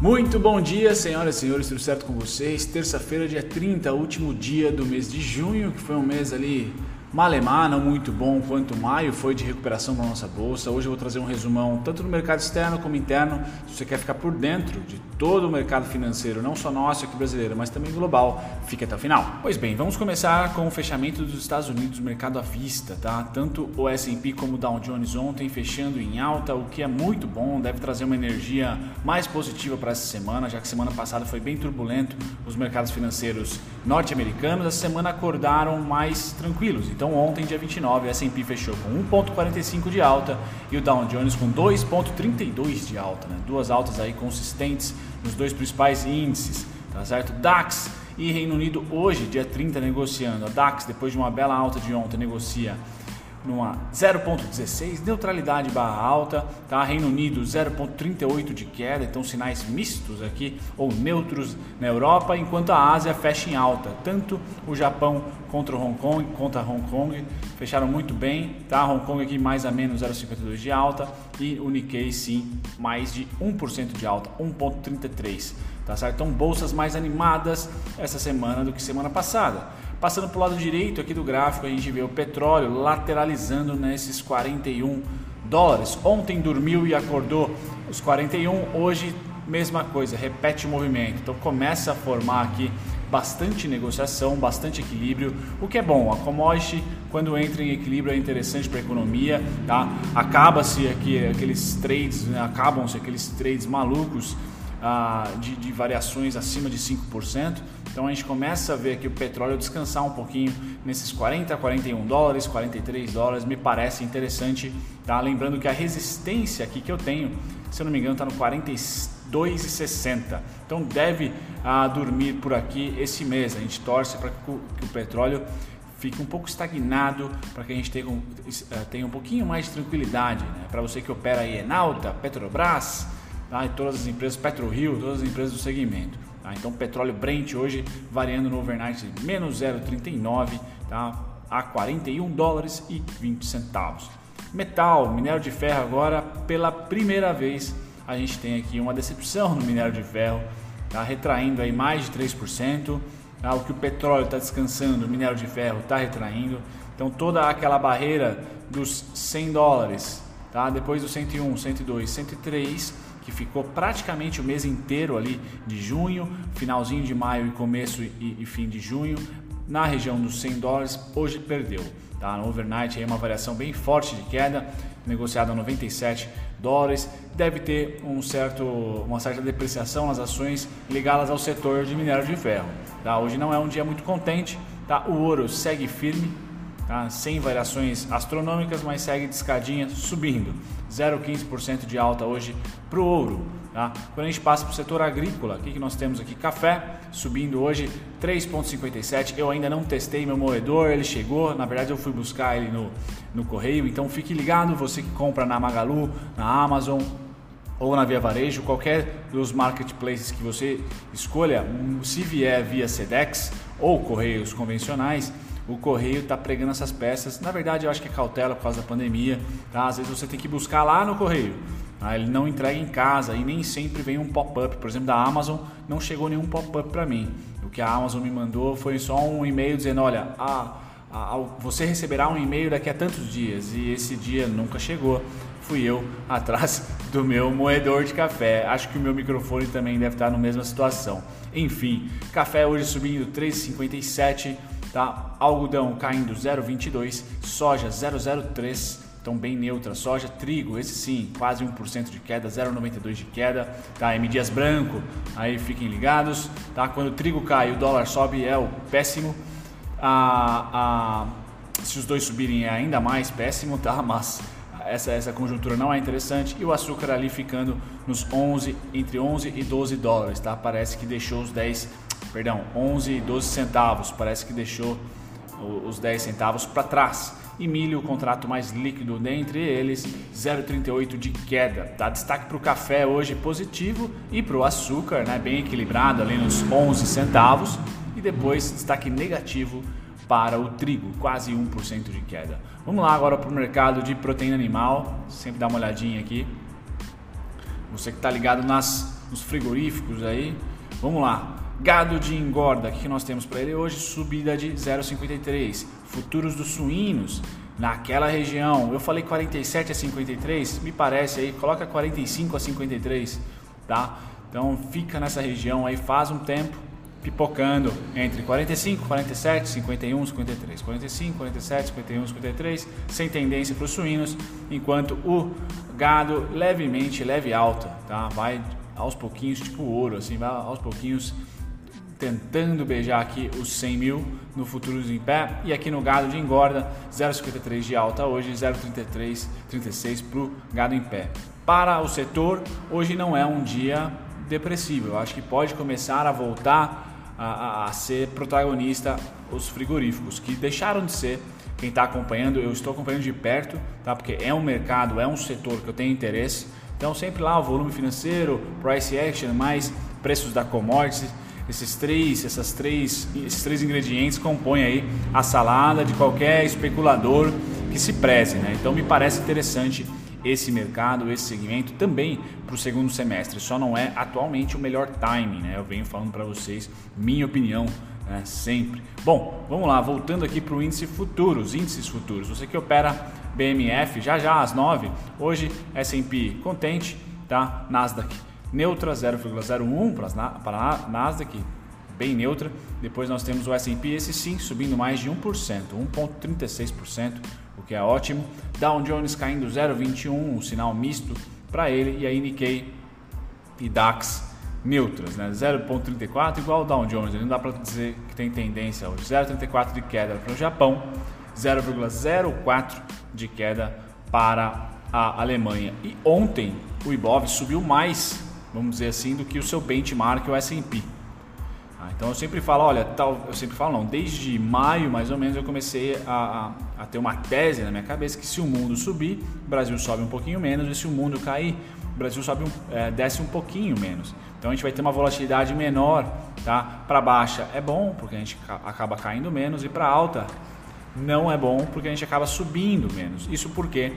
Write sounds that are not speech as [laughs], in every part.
Muito bom dia, senhoras e senhores, tudo certo com vocês? Terça-feira, dia 30, último dia do mês de junho, que foi um mês ali Malemar, não muito bom quanto maio foi de recuperação da nossa bolsa. Hoje eu vou trazer um resumão tanto no mercado externo como interno. Se você quer ficar por dentro de todo o mercado financeiro, não só nosso aqui brasileiro, mas também global, fique até o final. Pois bem, vamos começar com o fechamento dos Estados Unidos, mercado à vista, tá? Tanto o S&P como o Dow Jones ontem fechando em alta, o que é muito bom, deve trazer uma energia mais positiva para essa semana, já que semana passada foi bem turbulento os mercados financeiros norte-americanos. Essa semana acordaram mais tranquilos. Então ontem, dia 29, a S&P fechou com 1.45 de alta e o Dow Jones com 2.32 de alta, né? Duas altas aí consistentes nos dois principais índices, tá certo? DAX e Reino Unido hoje, dia 30, negociando. A DAX, depois de uma bela alta de ontem, negocia numa 0,16, neutralidade barra alta, tá? Reino Unido 0,38 de queda, então sinais mistos aqui ou neutros na Europa, enquanto a Ásia fecha em alta, tanto o Japão contra o Hong Kong, contra Hong Kong, fecharam muito bem, tá? Hong Kong aqui mais a menos 0,52 de alta e o Nikkei sim mais de 1% de alta, 1,33, tá certo? Então bolsas mais animadas essa semana do que semana passada. Passando para o lado direito aqui do gráfico, a gente vê o petróleo lateralizando nesses 41 dólares. Ontem dormiu e acordou os 41, hoje mesma coisa, repete o movimento. Então começa a formar aqui bastante negociação, bastante equilíbrio, o que é bom. A commodity, quando entra em equilíbrio, é interessante para a economia. Tá? Acaba-se aqui aqueles trades, né? acabam-se aqueles trades malucos ah, de, de, variações acima de 5%. Então a gente começa a ver aqui o petróleo descansar um pouquinho nesses 40, 41 dólares, 43 dólares, me parece interessante. Tá? Lembrando que a resistência aqui que eu tenho, se eu não me engano, está no 42,60. Então deve ah, dormir por aqui esse mês. A gente torce para que, que o petróleo fique um pouco estagnado para que a gente tenha, eh, tenha um pouquinho mais de tranquilidade. Né? Para você que opera aí Enalta, Petrobras, tá? e todas as empresas, PetroRio, todas as empresas do segmento. Tá? Então, petróleo Brent hoje variando no overnight menos 0,39 tá? a 41 dólares e 20 centavos. Metal, minério de ferro agora, pela primeira vez, a gente tem aqui uma decepção no minério de ferro, tá? retraindo aí mais de 3%. Tá? O que o petróleo está descansando, o minério de ferro está retraindo. Então, toda aquela barreira dos 100 dólares, tá? depois do 101, 102, 103 que ficou praticamente o mês inteiro ali de junho, finalzinho de maio e começo e, e fim de junho, na região dos 100 dólares, hoje perdeu. Tá? No overnight aí uma variação bem forte de queda, negociado a 97 dólares, deve ter um certo, uma certa depreciação nas ações ligadas ao setor de minério de ferro. Tá? Hoje não é um dia muito contente, tá? o ouro segue firme, tá? sem variações astronômicas, mas segue de escadinha subindo. 0,15% de alta hoje para o ouro. Tá? Quando a gente passa para o setor agrícola, o que, que nós temos aqui? Café subindo hoje 3,57. Eu ainda não testei meu moedor, ele chegou. Na verdade, eu fui buscar ele no, no correio. Então fique ligado, você que compra na Magalu, na Amazon ou na Via Varejo, qualquer dos marketplaces que você escolha, se vier via Sedex ou correios convencionais o correio está pregando essas peças. Na verdade, eu acho que é cautela por causa da pandemia. Tá? Às vezes você tem que buscar lá no correio. Tá? Ele não entrega em casa e nem sempre vem um pop-up. Por exemplo, da Amazon não chegou nenhum pop-up para mim. O que a Amazon me mandou foi só um e-mail dizendo: olha, a, você receberá um e-mail daqui a tantos dias. E esse dia nunca chegou. Fui eu [laughs] atrás do meu moedor de café. Acho que o meu microfone também deve estar na mesma situação. Enfim, café hoje subindo 3,57 tá? Algodão caindo 0,22, soja 0,03, então bem neutra. Soja, trigo, esse sim, quase 1% de queda, 0,92 de queda, tá? M Dias branco, aí fiquem ligados, tá? Quando o trigo cai, o dólar sobe, é o péssimo. A, a, se os dois subirem é ainda mais péssimo, tá? [laughs] Mas essa, essa conjuntura não é interessante e o açúcar ali ficando nos 11, entre 11 e 12 dólares, tá? Parece que deixou os 10 perdão, 11 e 12 centavos, parece que deixou os 10 centavos para trás. E milho, o contrato mais líquido dentre eles, 0,38 de queda. Dá destaque para o café hoje positivo e para o açúcar, né, bem equilibrado ali nos 11 centavos. E depois destaque negativo para o trigo, quase 1% de queda. Vamos lá agora para o mercado de proteína animal, sempre dá uma olhadinha aqui. Você que está ligado nas nos frigoríficos aí. Vamos lá. Gado de engorda, o que nós temos para ele hoje? Subida de 0,53. Futuros dos suínos, naquela região. Eu falei 47 a 53, me parece aí, coloca 45 a 53, tá? Então fica nessa região aí, faz um tempo pipocando entre 45, 47, 51, 53, 45, 47, 51, 53, sem tendência para os suínos, enquanto o gado levemente leve alta, tá? Vai aos pouquinhos, tipo ouro, assim, vai aos pouquinhos tentando beijar aqui os 100 mil no futuros em pé. E aqui no gado de engorda 0,53 de alta hoje 0,33 36 para o gado em pé. Para o setor hoje não é um dia depressivo. Eu acho que pode começar a voltar a, a, a ser protagonista os frigoríficos que deixaram de ser quem está acompanhando. Eu estou acompanhando de perto tá? Porque é um mercado é um setor que eu tenho interesse. Então sempre lá o volume financeiro price action mais preços da commodities esses três, essas três, esses três ingredientes compõem aí a salada de qualquer especulador que se preze, né? Então me parece interessante esse mercado, esse segmento também para o segundo semestre. Só não é atualmente o melhor timing, né? Eu venho falando para vocês, minha opinião, né? sempre. Bom, vamos lá, voltando aqui para o índice futuros, índices futuros. Você que opera BMF já já às 9, hoje S&P contente, tá? Nasdaq neutra 0,01 para a Nasdaq, bem neutra. Depois nós temos o S&P, esse sim, subindo mais de 1%, 1,36%, o que é ótimo. Dow Jones caindo 0,21, um sinal misto para ele. E aí Nikkei e DAX neutras, né? 0,34 igual ao Dow Jones, não dá para dizer que tem tendência hoje. 0,34 de queda para o Japão, 0,04 de queda para a Alemanha. E ontem o Ibov subiu mais vamos dizer assim, do que o seu benchmark, o S&P. Ah, então eu sempre falo, olha, tal, eu sempre falo não, desde maio mais ou menos eu comecei a, a, a, ter uma tese na minha cabeça que se o mundo subir, o Brasil sobe um pouquinho menos, e se o mundo cair, o Brasil sobe um, é, desce um pouquinho menos. Então a gente vai ter uma volatilidade menor, tá? Para baixa é bom porque a gente acaba caindo menos e para alta não é bom porque a gente acaba subindo menos. Isso porque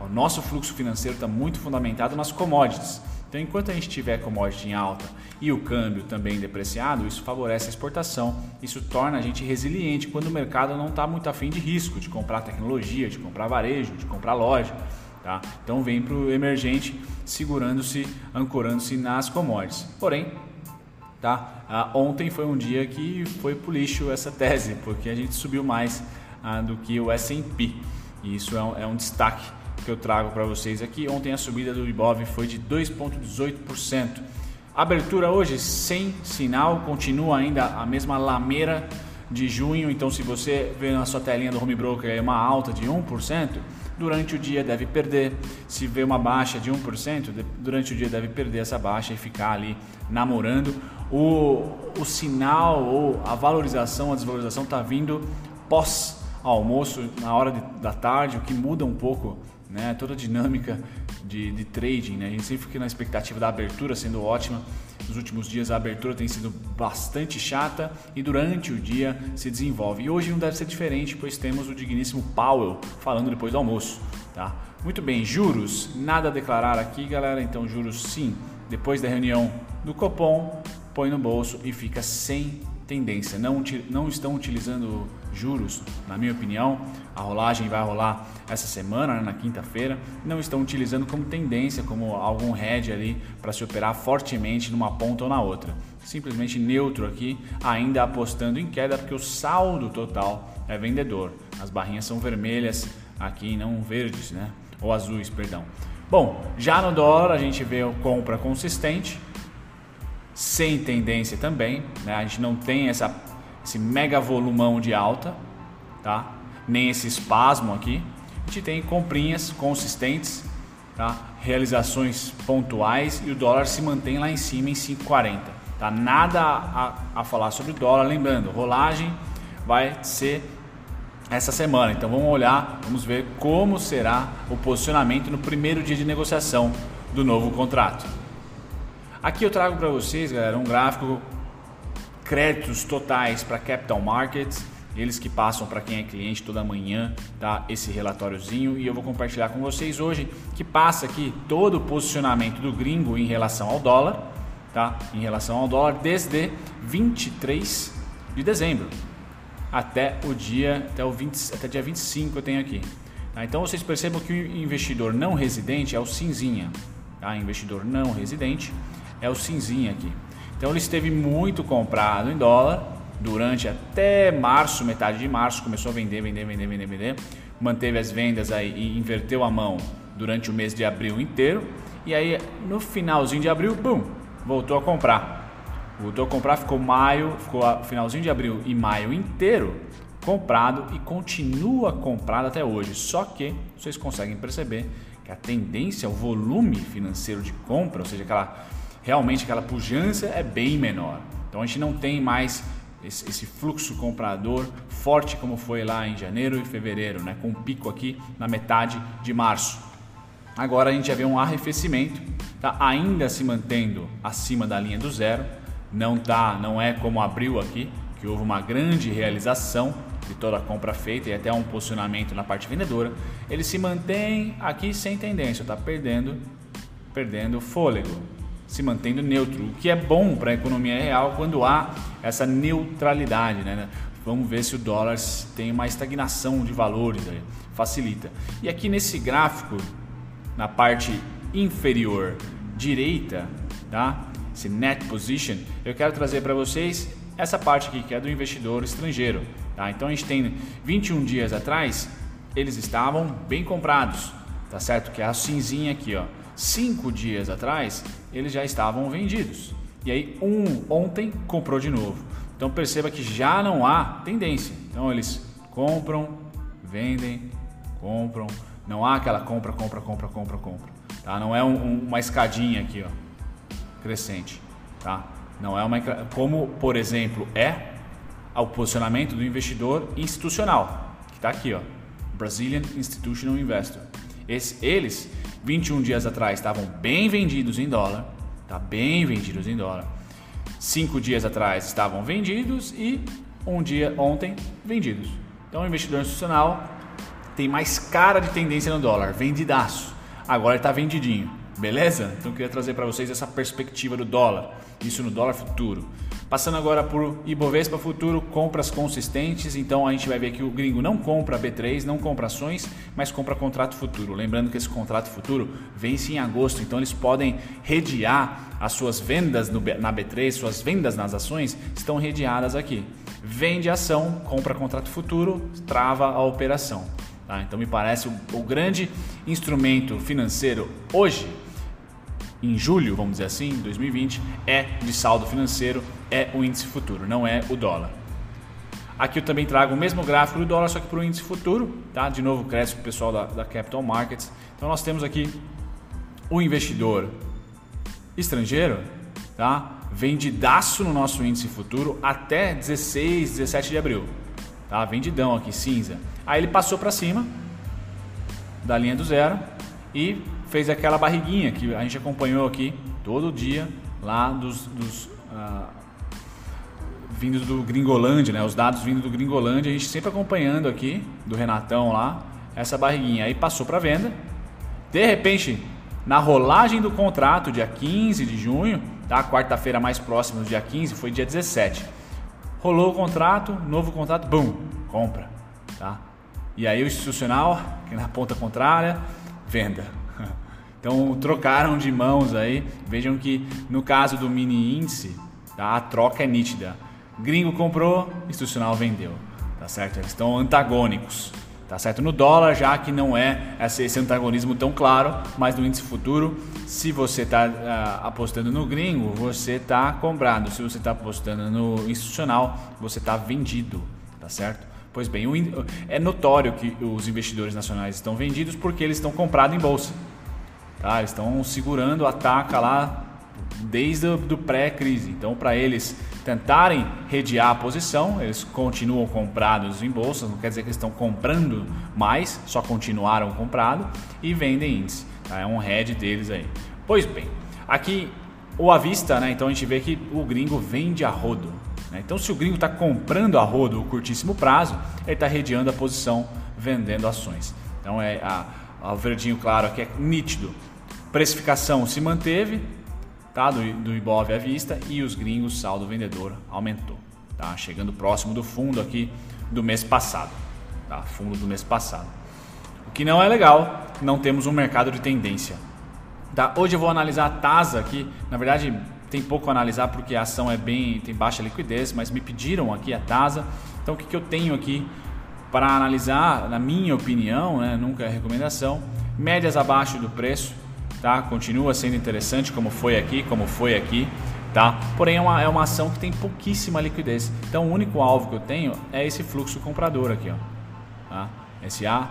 o nosso fluxo financeiro está muito fundamentado nas commodities. Então, enquanto a gente tiver commodity em alta e o câmbio também depreciado, isso favorece a exportação, isso torna a gente resiliente quando o mercado não está muito afim de risco, de comprar tecnologia, de comprar varejo, de comprar loja. Tá? Então, vem para o emergente segurando-se, ancorando-se nas commodities. Porém, tá? Ah, ontem foi um dia que foi para o lixo essa tese, porque a gente subiu mais ah, do que o S&P. E isso é um, é um destaque que eu trago para vocês aqui. Ontem a subida do Ibov foi de 2,18%. Abertura hoje sem sinal, continua ainda a mesma lameira de junho. Então, se você vê na sua telinha do Home Broker uma alta de 1%, durante o dia deve perder. Se vê uma baixa de 1%, durante o dia deve perder essa baixa e ficar ali namorando. O, o sinal ou a valorização, a desvalorização está vindo pós almoço, na hora de, da tarde, o que muda um pouco né? Toda a dinâmica de, de trading, né? A gente sempre fica na expectativa da abertura sendo ótima. Nos últimos dias a abertura tem sido bastante chata e durante o dia se desenvolve. E hoje não deve ser diferente, pois temos o digníssimo Powell falando depois do almoço, tá? Muito bem, juros, nada a declarar aqui, galera. Então juros sim, depois da reunião do Copom, põe no bolso e fica sem tendência. Não, não estão utilizando juros, na minha opinião. A rolagem vai rolar essa semana, né, na quinta-feira. Não estão utilizando como tendência, como algum hedge ali para se operar fortemente numa ponta ou na outra. Simplesmente neutro aqui, ainda apostando em queda, porque o saldo total é vendedor. As barrinhas são vermelhas aqui, não verdes, né? Ou azuis, perdão. Bom, já no dólar a gente vê compra consistente, sem tendência também, né? A gente não tem essa, esse mega volumão de alta, tá? Nem esse espasmo aqui. A gente tem comprinhas consistentes, tá? Realizações pontuais e o dólar se mantém lá em cima em 5,40. Tá? Nada a, a falar sobre o dólar, lembrando, rolagem vai ser essa semana. Então vamos olhar, vamos ver como será o posicionamento no primeiro dia de negociação do novo contrato. Aqui eu trago para vocês, galera, um gráfico créditos totais para capital markets, eles que passam para quem é cliente toda manhã, tá? Esse relatóriozinho e eu vou compartilhar com vocês hoje que passa aqui todo o posicionamento do gringo em relação ao dólar, tá? em relação ao dólar desde 23 de dezembro até o dia até o 20, até dia 25 eu tenho aqui. Tá? Então vocês percebam que o investidor não residente é o cinzinha. Tá? Investidor não residente é o cinzinha aqui. Então ele esteve muito comprado em dólar durante até março, metade de março, começou a vender, vender, vender, vender, vender, manteve as vendas aí e inverteu a mão durante o mês de abril inteiro. E aí no finalzinho de abril, bum, voltou a comprar. Voltou a comprar, ficou maio, ficou finalzinho de abril e maio inteiro comprado e continua comprado até hoje. Só que vocês conseguem perceber que a tendência, o volume financeiro de compra, ou seja, aquela realmente aquela pujança é bem menor. Então a gente não tem mais esse, fluxo comprador forte como foi lá em janeiro e fevereiro, né? com um pico aqui na metade de março. Agora a gente já vê um arrefecimento, tá ainda se mantendo acima da linha do zero, não tá, não é como abriu aqui, que houve uma grande realização de toda a compra feita e até um posicionamento na parte vendedora, ele se mantém aqui sem tendência, está perdendo, perdendo fôlego se mantendo neutro, o que é bom para a economia real quando há essa neutralidade. Né? Vamos ver se o dólar tem uma estagnação de valores, aí, facilita. E aqui nesse gráfico, na parte inferior direita, tá? esse net position, eu quero trazer para vocês essa parte aqui que é do investidor estrangeiro. Tá? Então a gente tem 21 dias atrás, eles estavam bem comprados, tá certo? Que é a cinzinha aqui, ó cinco dias atrás, eles já estavam vendidos. E aí, um ontem comprou de novo. Então perceba que já não há tendência. Então eles compram, vendem, compram. Não há aquela compra, compra, compra, compra, compra. Tá? Não é um, um, uma escadinha aqui, ó, crescente. Tá? Não é uma como, por exemplo, é o posicionamento do investidor institucional, que está aqui, ó, Brazilian Institutional Investor. Esse, eles 21 dias atrás estavam bem vendidos em dólar, tá bem vendidos em dólar. Cinco dias atrás estavam vendidos e um dia ontem vendidos. Então o investidor institucional tem mais cara de tendência no dólar, vendidaço. Agora ele está vendidinho, beleza? Então eu queria trazer para vocês essa perspectiva do dólar, isso no dólar futuro. Passando agora por Ibovespa Futuro, compras consistentes. Então a gente vai ver que o gringo não compra B3, não compra ações, mas compra contrato futuro. Lembrando que esse contrato futuro vence em agosto, então eles podem redear as suas vendas na B3, suas vendas nas ações estão redeadas aqui. Vende ação, compra contrato futuro, trava a operação. Tá? Então me parece o, o grande instrumento financeiro hoje em julho, vamos dizer assim, 2020, é de saldo financeiro, é o índice futuro, não é o dólar. Aqui eu também trago o mesmo gráfico do dólar, só que para o índice futuro, tá? De novo, cresce o pessoal da, da Capital Markets. Então nós temos aqui o investidor estrangeiro, tá? Vendidaço no nosso índice futuro até 16, 17 de abril, tá? Vendidão aqui, cinza. Aí ele passou para cima da linha do zero e fez aquela barriguinha que a gente acompanhou aqui todo dia lá dos, dos ah, vindos do Gringolândia, né? Os dados vindo do Gringolândia, a gente sempre acompanhando aqui do Renatão lá essa barriguinha. Aí passou para venda. De repente, na rolagem do contrato, dia 15 de junho, tá? Quarta-feira mais próxima do dia 15, foi dia 17. Rolou o contrato, novo contrato, bum, compra, tá? E aí o institucional, que na ponta contrária, venda. Então trocaram de mãos aí. Vejam que no caso do mini índice, tá? a troca é nítida. Gringo comprou, institucional vendeu. Tá certo? Eles estão antagônicos. Tá certo? No dólar, já que não é esse antagonismo tão claro, mas no índice futuro, se você está uh, ah, apostando no gringo, você está comprado. Se você está apostando no institucional, você está vendido. Tá certo? Pois bem, é notório que os investidores nacionais estão vendidos porque eles estão comprados em bolsa. Tá? Estão segurando a taca lá desde o pré-crise. Então, para eles tentarem redear a posição, eles continuam comprados em bolsas, não quer dizer que eles estão comprando mais, só continuaram comprado e vendem índice. Tá? É um head deles aí. Pois bem, aqui o à vista, né? então a gente vê que o gringo vende a rodo. Né? Então, se o gringo está comprando a rodo curtíssimo prazo, ele está redeando a posição vendendo ações. Então, é a, o verdinho claro aqui é nítido. Precificação se manteve, tá? do, do Ibov à vista e os gringos, saldo vendedor aumentou. Tá? Chegando próximo do fundo aqui do mês passado. Tá? Fundo do mês passado. O que não é legal, não temos um mercado de tendência. Tá? Hoje eu vou analisar a TASA aqui. Na verdade, tem pouco a analisar porque a ação é bem tem baixa liquidez, mas me pediram aqui a TASA. Então o que, que eu tenho aqui para analisar, na minha opinião, né, nunca é recomendação, médias abaixo do preço, tá? Continua sendo interessante como foi aqui, como foi aqui, tá? Porém é uma, é uma ação que tem pouquíssima liquidez. Então o único alvo que eu tenho é esse fluxo comprador aqui, ó. Tá? SA,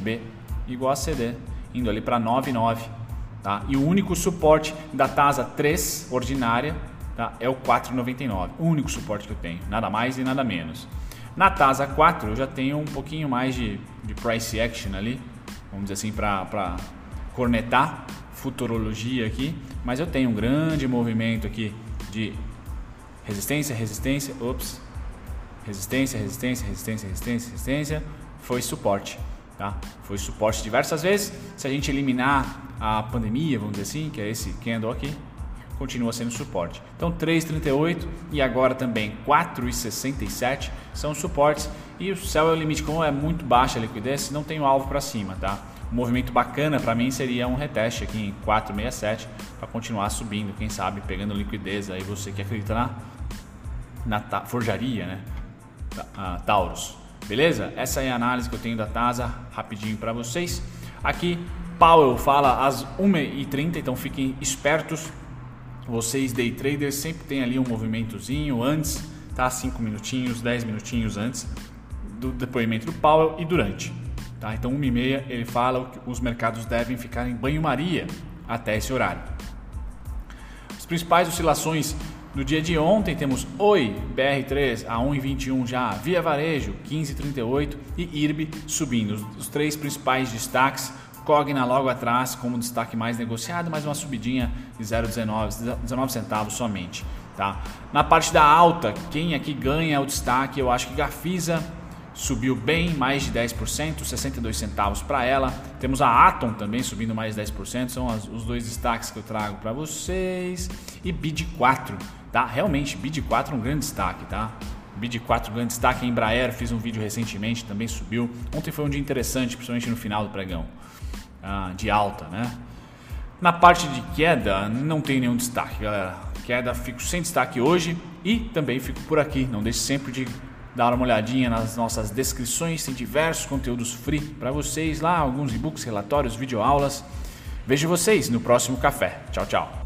B igual a CD, indo ali para 9,9. Tá? E o único suporte da TASA 3 ordinária tá? é o 4,99. O único suporte que eu tenho, nada mais e nada menos. Na TASA 4 eu já tenho um pouquinho mais de, de price action ali, vamos dizer assim, para cornetar futurologia aqui, mas eu tenho um grande movimento aqui de resistência, resistência, ops, resistência, resistência, resistência, resistência, resistência, foi suporte. Tá? Foi suporte diversas vezes. Se a gente eliminar a pandemia, vamos dizer assim, que é esse candle aqui, continua sendo suporte. Então 3,38 e agora também 4,67 são suportes e o céu é o limite. Como é muito baixa a liquidez, não tem o alvo para cima, tá? Um movimento bacana para mim seria um reteste aqui em 4,67 para continuar subindo, quem sabe pegando liquidez aí você que acredita na na forjaria, né? A Taurus. Beleza? Essa é a análise que eu tenho da TASA, rapidinho para vocês. Aqui Powell fala às 1h30, então fiquem espertos vocês day traders sempre tem ali um movimentozinho antes, tá? 5 minutinhos, 10 minutinhos antes do depoimento do Powell e durante. Tá? Então, 1 e meia ele fala que os mercados devem ficar em banho-maria até esse horário. As principais oscilações no dia de ontem temos Oi BR3 a 1,21 já, Via Varejo 15,38 e IRB subindo. Os três principais destaques Cogna logo atrás como destaque mais negociado, mais uma subidinha de 0,19 19 centavos somente. Tá? Na parte da alta, quem aqui ganha o destaque, eu acho que Gafisa subiu bem, mais de 10%, 62 centavos para ela. Temos a Atom também subindo mais de 10%, são as, os dois destaques que eu trago para vocês. E BID4, tá? Realmente, BID4 é um grande destaque, tá? BID4 grande destaque, Embraer, fiz um vídeo recentemente, também subiu. Ontem foi um dia interessante, principalmente no final do pregão ah, de alta, né? Na parte de queda, não tem nenhum destaque, galera. Queda, fico sem destaque hoje e também fico por aqui. Não deixe sempre de dar uma olhadinha nas nossas descrições, tem diversos conteúdos free para vocês lá, alguns e-books, relatórios, videoaulas. Vejo vocês no próximo café. Tchau, tchau.